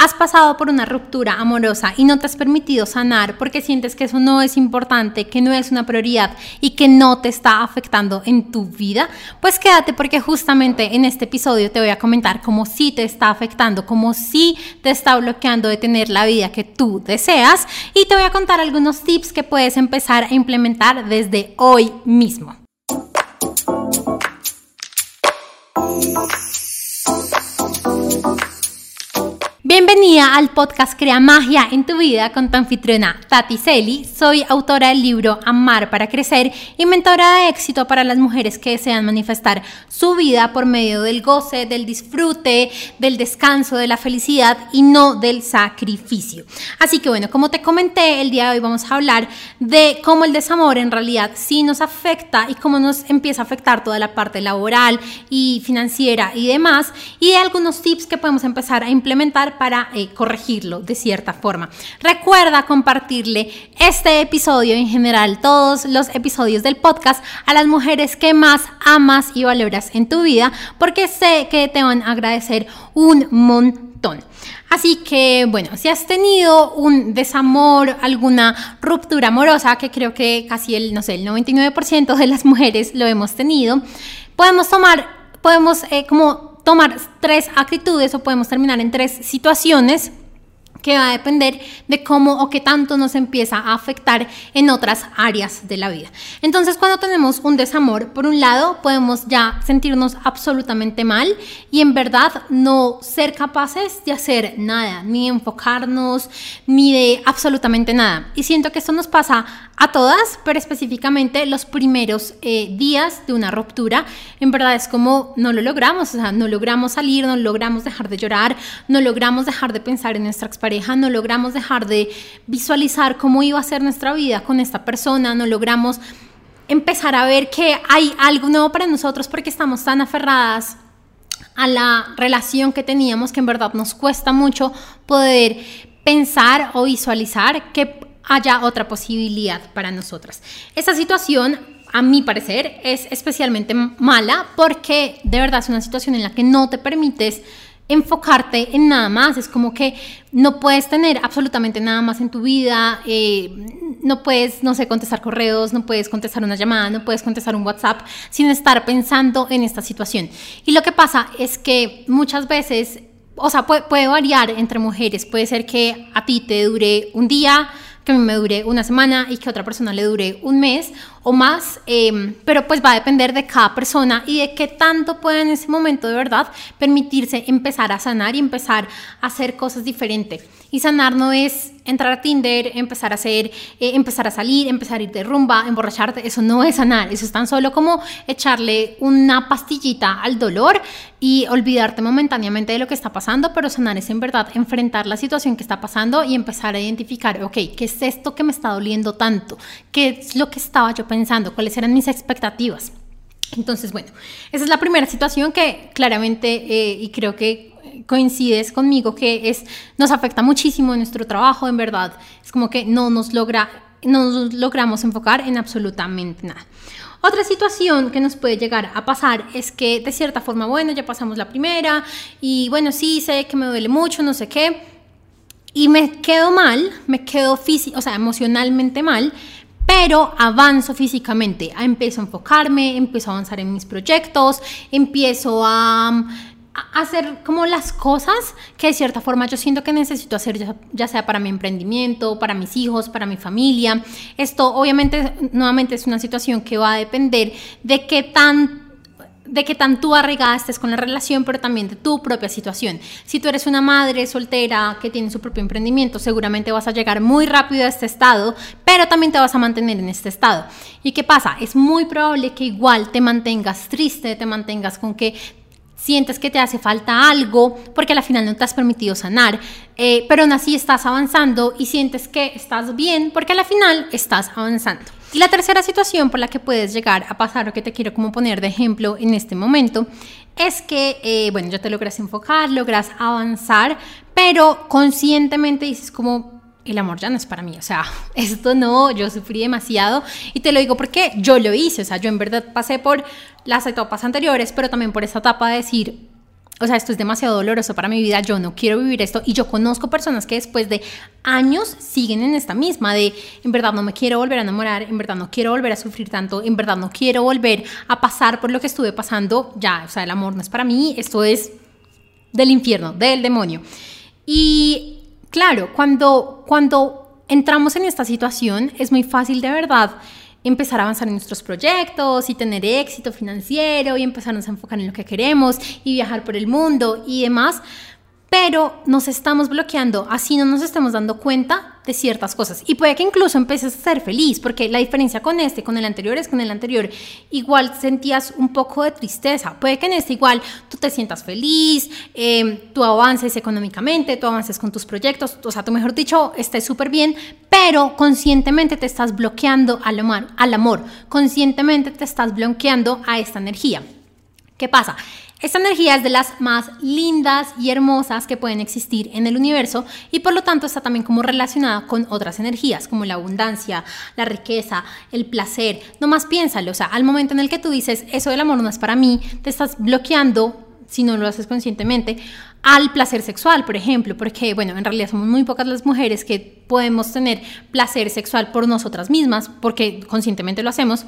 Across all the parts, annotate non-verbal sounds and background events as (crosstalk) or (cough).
Has pasado por una ruptura amorosa y no te has permitido sanar porque sientes que eso no es importante, que no es una prioridad y que no te está afectando en tu vida. Pues quédate porque justamente en este episodio te voy a comentar cómo sí te está afectando, cómo sí te está bloqueando de tener la vida que tú deseas y te voy a contar algunos tips que puedes empezar a implementar desde hoy mismo. Bienvenida al podcast Crea Magia en tu vida con tu anfitriona Tati Celi. Soy autora del libro Amar para Crecer y mentora de éxito para las mujeres que desean manifestar su vida por medio del goce, del disfrute, del descanso, de la felicidad y no del sacrificio. Así que bueno, como te comenté, el día de hoy vamos a hablar de cómo el desamor en realidad sí nos afecta y cómo nos empieza a afectar toda la parte laboral y financiera y demás y de algunos tips que podemos empezar a implementar para eh, corregirlo de cierta forma. Recuerda compartirle este episodio en general, todos los episodios del podcast a las mujeres que más amas y valoras en tu vida, porque sé que te van a agradecer un montón. Así que, bueno, si has tenido un desamor, alguna ruptura amorosa, que creo que casi el, no sé, el 99% de las mujeres lo hemos tenido, podemos tomar, podemos eh, como tomar tres actitudes o podemos terminar en tres situaciones que va a depender de cómo o qué tanto nos empieza a afectar en otras áreas de la vida. Entonces, cuando tenemos un desamor, por un lado, podemos ya sentirnos absolutamente mal y en verdad no ser capaces de hacer nada, ni enfocarnos, ni de absolutamente nada. Y siento que esto nos pasa a todas, pero específicamente los primeros eh, días de una ruptura, en verdad es como no lo logramos, o sea, no logramos salir, no logramos dejar de llorar, no logramos dejar de pensar en nuestra expareja, no logramos dejar de visualizar cómo iba a ser nuestra vida con esta persona, no logramos empezar a ver que hay algo nuevo para nosotros porque estamos tan aferradas a la relación que teníamos que en verdad nos cuesta mucho poder pensar o visualizar que haya otra posibilidad para nosotras. Esta situación, a mi parecer, es especialmente mala porque de verdad es una situación en la que no te permites enfocarte en nada más. Es como que no puedes tener absolutamente nada más en tu vida. Eh, no puedes, no sé, contestar correos, no puedes contestar una llamada, no puedes contestar un WhatsApp sin estar pensando en esta situación. Y lo que pasa es que muchas veces, o sea, puede, puede variar entre mujeres. Puede ser que a ti te dure un día, que a mí me dure una semana y que a otra persona le dure un mes o más, em, pero pues va a depender de cada persona y de qué tanto puede en ese momento de verdad permitirse empezar a sanar y empezar a hacer cosas diferentes. Y sanar no es entrar a Tinder, empezar a hacer, eh, empezar a salir, empezar a ir de rumba, emborracharte, eso no es sanar, eso es tan solo como echarle una pastillita al dolor y olvidarte momentáneamente de lo que está pasando, pero sanar es en verdad enfrentar la situación que está pasando y empezar a identificar, ok, ¿qué es esto que me está doliendo tanto? ¿Qué es lo que estaba yo pensando? ¿Cuáles eran mis expectativas? Entonces, bueno, esa es la primera situación que claramente, eh, y creo que coincides conmigo que es, nos afecta muchísimo en nuestro trabajo, en verdad. Es como que no nos logra, no nos logramos enfocar en absolutamente nada. Otra situación que nos puede llegar a pasar es que de cierta forma, bueno, ya pasamos la primera y bueno, sí, sé que me duele mucho, no sé qué, y me quedo mal, me quedo físico, o sea, emocionalmente mal, pero avanzo físicamente, empiezo a enfocarme, empiezo a avanzar en mis proyectos, empiezo a hacer como las cosas que de cierta forma yo siento que necesito hacer, ya, sea para mi emprendimiento, para mis hijos, para mi familia. Esto obviamente nuevamente es una situación que va a depender de qué tan de qué tan tú arraigada estés con la relación, pero también de tu propia situación. Si tú eres una madre soltera que tiene su propio emprendimiento, seguramente vas a llegar muy rápido a este estado, pero también te vas a mantener en este estado. ¿Y qué pasa? Es muy probable que igual te mantengas triste, te mantengas con que sientes que te hace falta algo porque al final no te has permitido sanar, eh, pero aún así estás avanzando y sientes que estás bien porque al final estás avanzando. Y la tercera situación por la que puedes llegar a pasar o que te quiero como poner de ejemplo en este momento es que, eh, bueno, ya te logras enfocar, logras avanzar, pero conscientemente dices como, el amor ya no es para mí, o sea, (laughs) esto no, yo sufrí demasiado. Y te lo digo porque yo lo hice, o sea, yo en verdad pasé por las etapas anteriores, pero también por esa etapa de decir, o sea, esto es demasiado doloroso para mi vida, yo no quiero vivir esto. Y yo conozco personas que después de años siguen en esta misma, de en verdad no me quiero volver a enamorar, en verdad no quiero volver a sufrir tanto, en verdad no quiero volver a pasar por lo que estuve pasando, ya, o sea, el amor no es para mí, esto es del infierno, del demonio. Y claro, cuando, cuando entramos en esta situación es muy fácil de verdad empezar a avanzar en nuestros proyectos y tener éxito financiero y empezarnos a enfocar en lo que queremos y viajar por el mundo y demás, pero nos estamos bloqueando, así no nos estamos dando cuenta de ciertas cosas. Y puede que incluso empieces a ser feliz, porque la diferencia con este, con el anterior, es que en el anterior igual sentías un poco de tristeza. Puede que en este igual tú te sientas feliz, eh, tú avances económicamente, tú avances con tus proyectos, o sea, tú mejor dicho, estés súper bien, pero conscientemente te estás bloqueando al amor, al amor, conscientemente te estás bloqueando a esta energía. ¿Qué pasa? Esta energía es de las más lindas y hermosas que pueden existir en el universo y por lo tanto está también como relacionada con otras energías como la abundancia, la riqueza, el placer. No más piénsalo, o sea, al momento en el que tú dices eso del amor no es para mí, te estás bloqueando si no lo haces conscientemente, al placer sexual, por ejemplo, porque, bueno, en realidad somos muy pocas las mujeres que podemos tener placer sexual por nosotras mismas, porque conscientemente lo hacemos.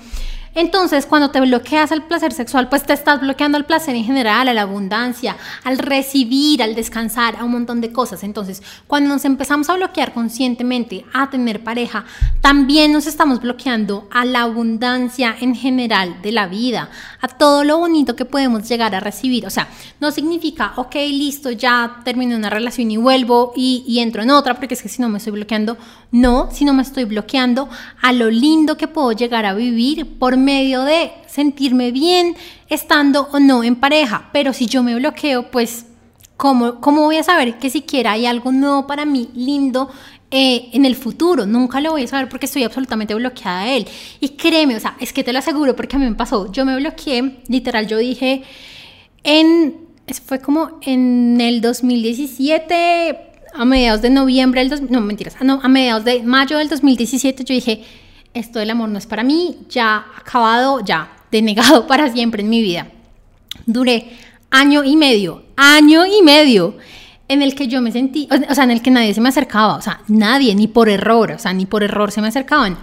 Entonces, cuando te bloqueas al placer sexual, pues te estás bloqueando al placer en general, a la abundancia, al recibir, al descansar, a un montón de cosas. Entonces, cuando nos empezamos a bloquear conscientemente a tener pareja, también nos estamos bloqueando a la abundancia en general de la vida, a todo lo bonito que podemos llegar a recibir. O sea, no significa, ok, listo, ya termino una relación y vuelvo y, y entro en otra, porque es que si no me estoy bloqueando, no, si no me estoy bloqueando a lo lindo que puedo llegar a vivir por medio de sentirme bien estando o no en pareja. Pero si yo me bloqueo, pues, ¿cómo, cómo voy a saber que siquiera hay algo nuevo para mí, lindo, eh, en el futuro? Nunca lo voy a saber porque estoy absolutamente bloqueada a él. Y créeme, o sea, es que te lo aseguro porque a mí me pasó. Yo me bloqueé, literal, yo dije, en, fue como en el 2017 a mediados de noviembre del no mentiras, no, a mediados de mayo del 2017 yo dije, esto del amor no es para mí, ya acabado, ya denegado (laughs) para siempre en mi vida. Duré año y medio, año y medio en el que yo me sentí, o sea, en el que nadie se me acercaba, o sea, nadie, ni por error, o sea, ni por error se me acercaban.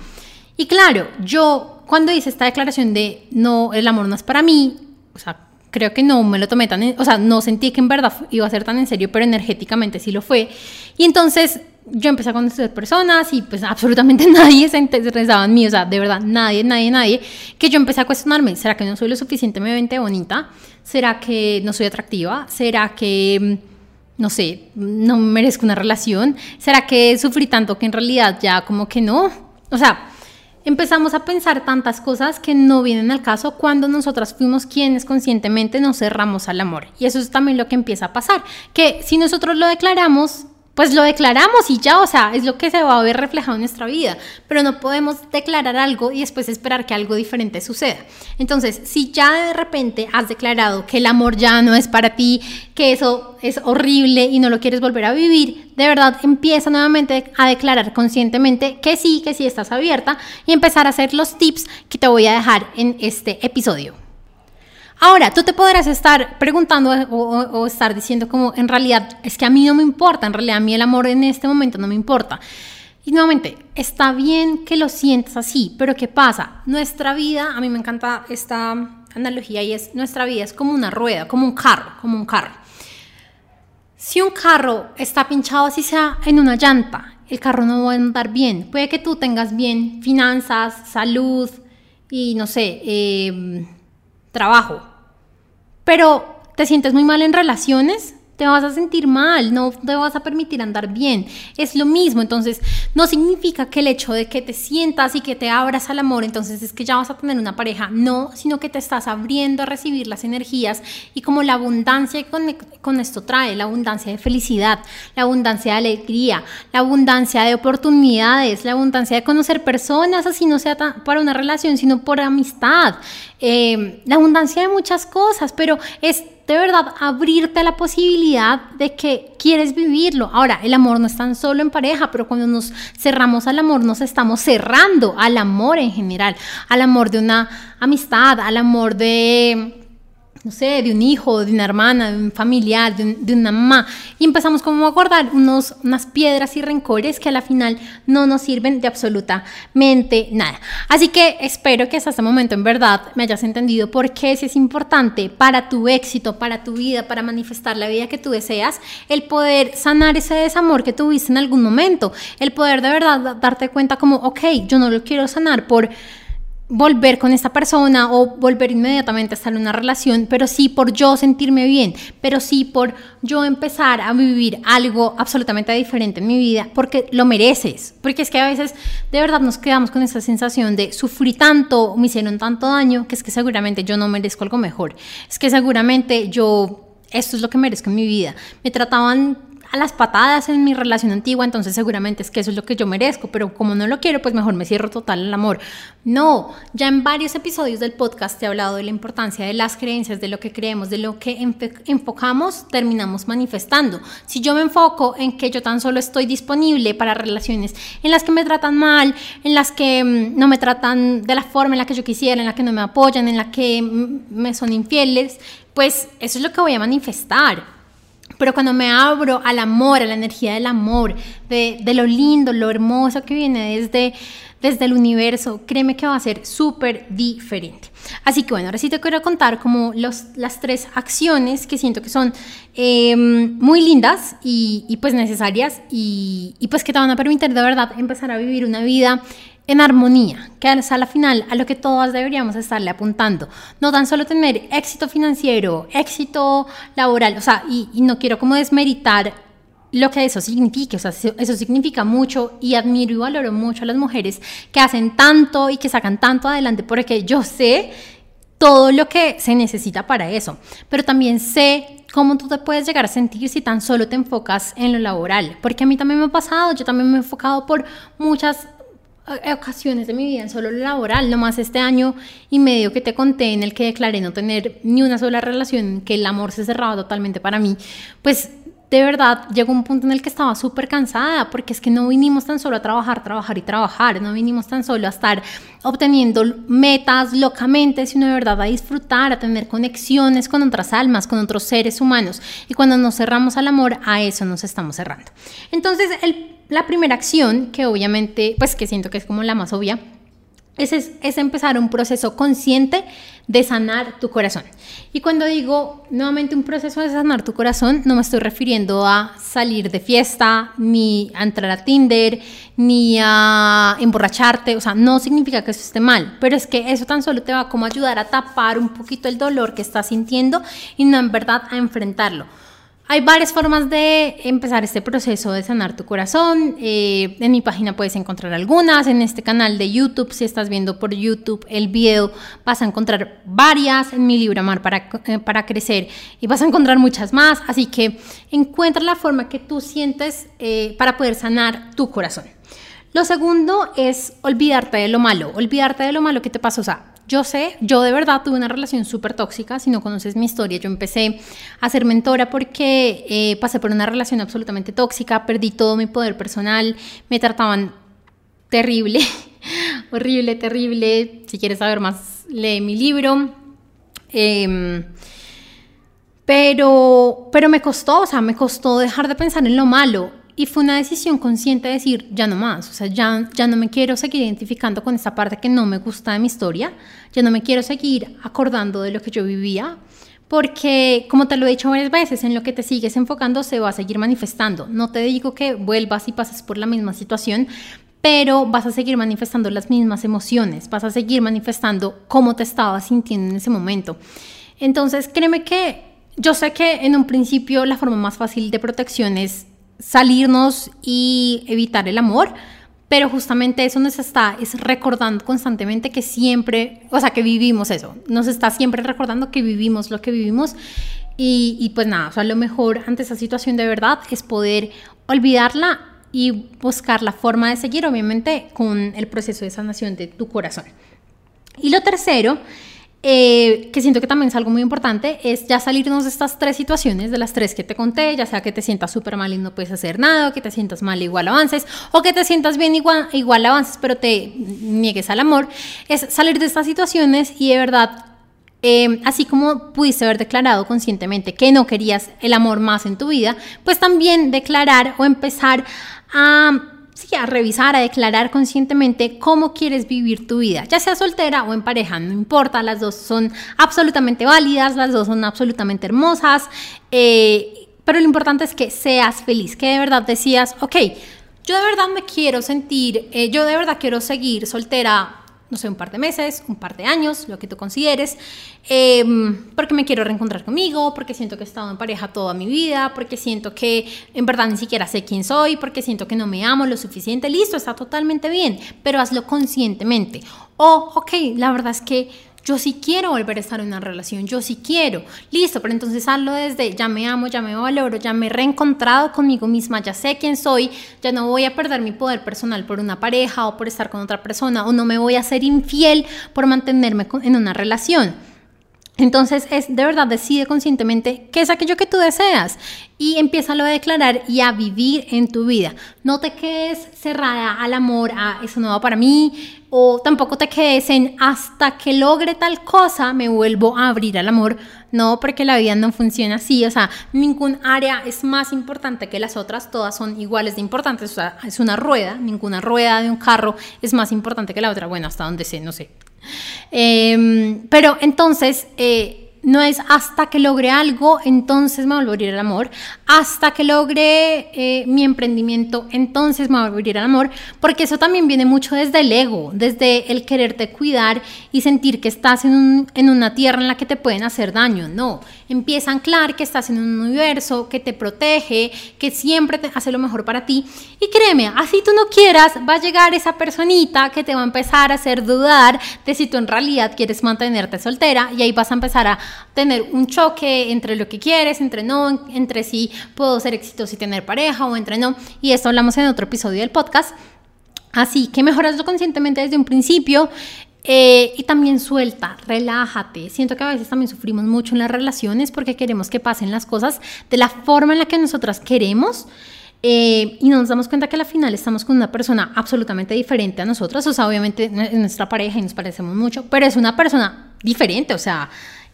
Y claro, yo cuando hice esta declaración de no, el amor no es para mí, o sea, creo que no me lo tomé tan, o sea, no sentí que en verdad iba a ser tan en serio, pero energéticamente sí lo fue. Y entonces yo empecé a conocer personas y pues absolutamente (laughs) nadie se interesaba en mí, o sea, de verdad, nadie, nadie, nadie, que yo empecé a cuestionarme, ¿será que no soy lo suficientemente bonita? ¿Será que no soy atractiva? ¿Será que, mm, no sé, no merezco una relación? ¿Será que sufrí tanto que en realidad ya como que no? O sea, empezamos a pensar tantas cosas que no vienen al caso cuando nosotras fuimos quienes conscientemente nos cerramos al amor. Y eso es también lo que empieza a pasar, que si nosotros lo declaramos, pues lo declaramos y ya, o sea, es lo que se va a ver reflejado en nuestra vida, pero no podemos declarar algo y después esperar que algo diferente suceda. Entonces, si ya de repente has declarado que el amor ya no es para ti, que eso es horrible y no lo quieres volver a vivir, de verdad empieza nuevamente a declarar conscientemente que sí, que sí estás abierta y empezar a hacer los tips que te voy a dejar en este episodio. Ahora, tú te podrás estar preguntando o, estar diciendo como, en realidad, es que a mí no me importa, en realidad a mí el amor en este momento no me importa. Y nuevamente, está bien que lo sientas así, pero ¿qué pasa? Nuestra vida, a mí me encanta esta analogía y es, nuestra vida es como una rueda, como un carro, como un carro. Si un carro está pinchado así sea en una llanta, el carro no va a andar bien. Puede que tú tengas bien finanzas, salud y no sé, eh, trabajo, pero te sientes muy mal en relaciones, te vas a sentir mal, no te vas a permitir andar bien. Es lo mismo, entonces no significa que el hecho de que te sientas y que te abras al amor, entonces es que ya vas a tener una pareja, no, sino que te estás abriendo a recibir las energías y como la abundancia que con, con esto trae, la abundancia de felicidad, la abundancia de alegría, la abundancia de oportunidades, la abundancia de conocer personas, así no sea para una relación, sino por amistad, eh, la abundancia de muchas cosas, pero es de verdad abrirte a la posibilidad de que quieres vivirlo. Ahora, el amor no es tan solo en pareja, pero cuando nos cerramos al amor, nos estamos cerrando al amor en general, al amor de una amistad, al amor de no sé, de un hijo, de una hermana, de un familiar, de, una mamá, y empezamos como a guardar unos, unas piedras y rencores que a la final no nos sirven de absolutamente nada. Así que espero que hasta este momento en verdad me hayas entendido por qué es importante para tu éxito, para tu vida, para manifestar la vida que tú deseas, el poder sanar ese desamor que tuviste en algún momento, el poder de verdad darte cuenta como, ok, yo no lo quiero sanar por volver con esta persona o volver inmediatamente a estar en una relación, pero sí por yo sentirme bien, pero sí por yo empezar a vivir algo absolutamente diferente en mi vida, porque lo mereces, porque es que a veces de verdad nos quedamos con esa sensación de sufrí tanto, me hicieron tanto daño, que es que seguramente yo no merezco algo mejor, es que seguramente yo esto es lo que merezco en mi vida. Me trataban a las patadas en mi relación antigua, entonces seguramente es que eso es lo que yo merezco, pero como no lo quiero, pues mejor me cierro total al amor. No, ya en varios episodios del podcast te he hablado de la importancia de las creencias, de lo que creemos, de lo que enfocamos, terminamos manifestando. Si yo me enfoco en que yo tan solo estoy disponible para relaciones en las que me tratan mal, en las que mm, no me tratan de la forma en la que yo quisiera, en la que no me apoyan, en la que me son infieles, pues eso es lo que voy a manifestar pero cuando me abro al amor, a la energía del amor, de, lo lindo, lo hermoso que viene desde, desde el universo, créeme que va a ser súper diferente. Así que bueno, ahora sí te quiero contar como los, las tres acciones que siento que son em, muy lindas y, pues necesarias y, y pues que te van a permitir de verdad empezar a vivir una vida en armonía, que es a la final a lo que todas deberíamos estarle apuntando. No tan solo tener éxito financiero, éxito laboral, o sea, y, no quiero como desmeritar lo que eso signifique, o sea, eso significa mucho y admiro y valoro mucho a las mujeres que hacen tanto y que sacan tanto adelante porque yo sé todo lo que se necesita para eso, pero también sé cómo tú te puedes llegar a sentir si tan solo te enfocas en lo laboral, porque a mí también me ha pasado, yo también me he enfocado por muchas ocasiones de mi vida en solo lo laboral, nomás este año y medio que te conté en el que declaré no tener ni una sola relación, que el amor se cerraba totalmente para mí, pues de verdad llegó un punto en el que estaba súper cansada, porque es que no vinimos tan solo a trabajar, trabajar y trabajar, no vinimos tan solo a estar obteniendo metas locamente, sino de verdad a disfrutar, a tener conexiones con otras almas, con otros seres humanos. Y cuando nos cerramos al amor, a eso nos estamos cerrando. Entonces, la primera acción, que obviamente, pues que siento que es como la más obvia, es, es, empezar un proceso consciente de sanar tu corazón. Y cuando digo nuevamente un proceso de sanar tu corazón, no me estoy refiriendo a salir de fiesta, ni a entrar a Tinder, ni a emborracharte, o sea, no significa que eso esté mal, pero es que eso tan solo te va como a ayudar a tapar un poquito el dolor que estás sintiendo y no en verdad a enfrentarlo. Hay varias formas de empezar este proceso de sanar tu corazón. Eh, en mi página puedes encontrar algunas. En este canal de YouTube, si estás viendo por YouTube el video, vas a encontrar varias. En mi libro Amar para, eh, para Crecer y vas a encontrar muchas más. Así que encuentra la forma que tú sientes eh, para poder sanar tu corazón. Lo segundo es olvidarte de lo malo, olvidarte de lo malo que te pasó. O sea, yo sé, yo de verdad tuve una relación súper tóxica, si no conoces mi historia, yo empecé a ser mentora porque eh, pasé por una relación absolutamente tóxica, perdí todo mi poder personal, me trataban terrible, (laughs) horrible, terrible. Si quieres saber más, lee mi libro. Em, pero, pero me costó, o sea, me costó dejar de pensar en lo malo. Y fue una decisión consciente de decir, ya no más, o sea, ya, ya no me quiero seguir identificando con esta parte que no me gusta de mi historia, ya no me quiero seguir acordando de lo que yo vivía, porque como te lo he dicho varias veces, en lo que te sigues enfocando se va a seguir manifestando. No te digo que vuelvas y pases por la misma situación, pero vas a seguir manifestando las mismas emociones, vas a seguir manifestando cómo te estabas sintiendo en ese momento. Entonces, créeme que yo sé que en un principio la forma más fácil de protección es salirnos y evitar el amor, pero justamente eso nos está es recordando constantemente que siempre, o sea, que vivimos eso, nos está siempre recordando que vivimos lo que vivimos y, y pues nada, o sea, lo mejor ante esa situación de verdad es poder olvidarla y buscar la forma de seguir, obviamente, con el proceso de sanación de tu corazón. Y lo tercero eh, que siento que también es algo muy importante, es ya salirnos de estas tres situaciones, de las tres que te conté, ya sea que te sientas súper mal y no puedes hacer nada, que te sientas mal igual avances, o que te sientas bien igual, igual avances, pero te niegues al amor, es salir de estas situaciones y de verdad eh, así como pudiste haber declarado conscientemente que no querías el amor más en tu vida, pues también declarar o empezar a sí, a revisar, a declarar conscientemente cómo quieres vivir tu vida, ya sea soltera o en pareja, no importa, las dos son absolutamente válidas, las dos son absolutamente hermosas, eh, pero lo importante es que seas feliz, que de verdad decías, ok, yo de verdad me quiero sentir, eh, yo de verdad quiero seguir soltera no sé, un par de meses, un par de años, lo que tú consideres, em, porque me quiero reencontrar conmigo, porque siento que he estado en pareja toda mi vida, porque siento que en verdad ni siquiera sé quién soy, porque siento que no me amo lo suficiente, listo, está totalmente bien, pero hazlo conscientemente. O, ok, la verdad es que yo sí quiero volver a estar en una relación, yo sí quiero. Listo, pero entonces hazlo desde ya me amo, ya me valoro, ya me he reencontrado conmigo misma, ya sé quién soy, ya no voy a perder mi poder personal por una pareja o por estar con otra persona o no me voy a ser infiel por mantenerme en una relación. Entonces es de verdad decide conscientemente qué es aquello que tú deseas y empieza a declarar y a vivir en tu vida. No te quedes cerrada al amor, a eso no va para mí, o tampoco te quedes en hasta que logre tal cosa me vuelvo a abrir al amor. No, porque la vida no funciona así, o sea, ningún área es más importante que las otras, todas son iguales de importantes, o sea, es una rueda, ninguna rueda de un carro es más importante que la otra, bueno, hasta donde sé, no sé. Em, pero entonces... Eh, no es hasta que logre algo, entonces me voy a abrir al amor, hasta que logre eh, mi emprendimiento, entonces me voy a abrir al amor, porque eso también viene mucho desde el ego, desde el quererte cuidar y sentir que estás en, en una tierra en la que te pueden hacer daño. No, empieza a anclar que estás en un universo que te protege, que siempre te hace lo mejor para ti. Y créeme, así tú no quieras, va a llegar esa personita que te va a empezar a hacer dudar de si tú en realidad quieres mantenerte soltera y ahí vas a empezar a tener un choque entre lo que quieres, entre no, entre si puedo ser exitoso y tener pareja o entre no. Y esto hablamos en otro episodio del podcast. Así que mejoraslo conscientemente desde un principio. Eh, y también suelta, relájate. Siento que a veces también sufrimos mucho en las relaciones porque queremos que pasen las cosas de la forma en la que nosotras queremos. Eh, y nos damos cuenta que al final estamos con una persona absolutamente diferente a nosotras. O sea, obviamente es nuestra pareja y nos parecemos mucho, pero es una persona diferente. O sea,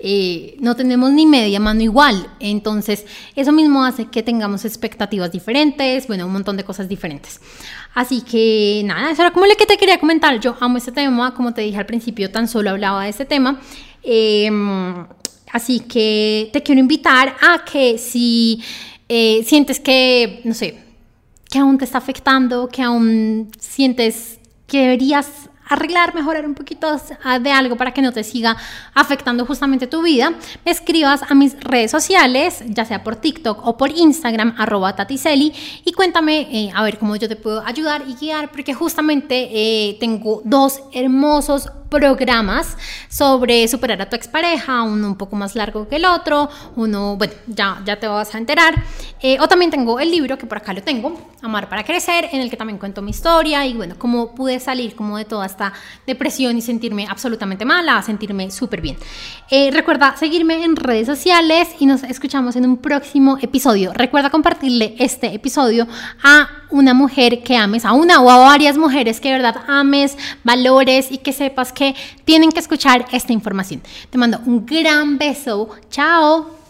eh, no tenemos ni media mano igual. Entonces, eso mismo hace que tengamos expectativas diferentes, bueno, un montón de cosas diferentes. Así que nada, eso era como lo que te quería comentar. Yo amo este tema, como te dije al principio, tan solo hablaba de este tema. Em, así que te quiero invitar a que si eh, sientes que, no sé, que aún te está afectando, que aún sientes que deberías arreglar, mejorar un poquito de algo para que no te siga afectando justamente tu vida, me escribas a mis redes sociales, ya sea por TikTok o por Instagram, arroba taticeli, y cuéntame eh, a ver cómo yo te puedo ayudar y guiar, porque justamente eh, tengo dos hermosos programas sobre superar a tu expareja, uno un poco más largo que el otro, uno, bueno, ya, ya te vas a enterar. Eh, o también tengo el libro, que por acá lo tengo, Amar para Crecer, en el que también cuento mi historia y bueno, cómo pude salir como de toda esta depresión y sentirme absolutamente mala, sentirme súper bien. Eh, recuerda seguirme en redes sociales y nos escuchamos en un próximo episodio. Recuerda compartirle este episodio a una mujer que ames, a una o a varias mujeres que verdad ames, valores y que sepas que tienen que escuchar esta información. Te mando un gran beso. Chao.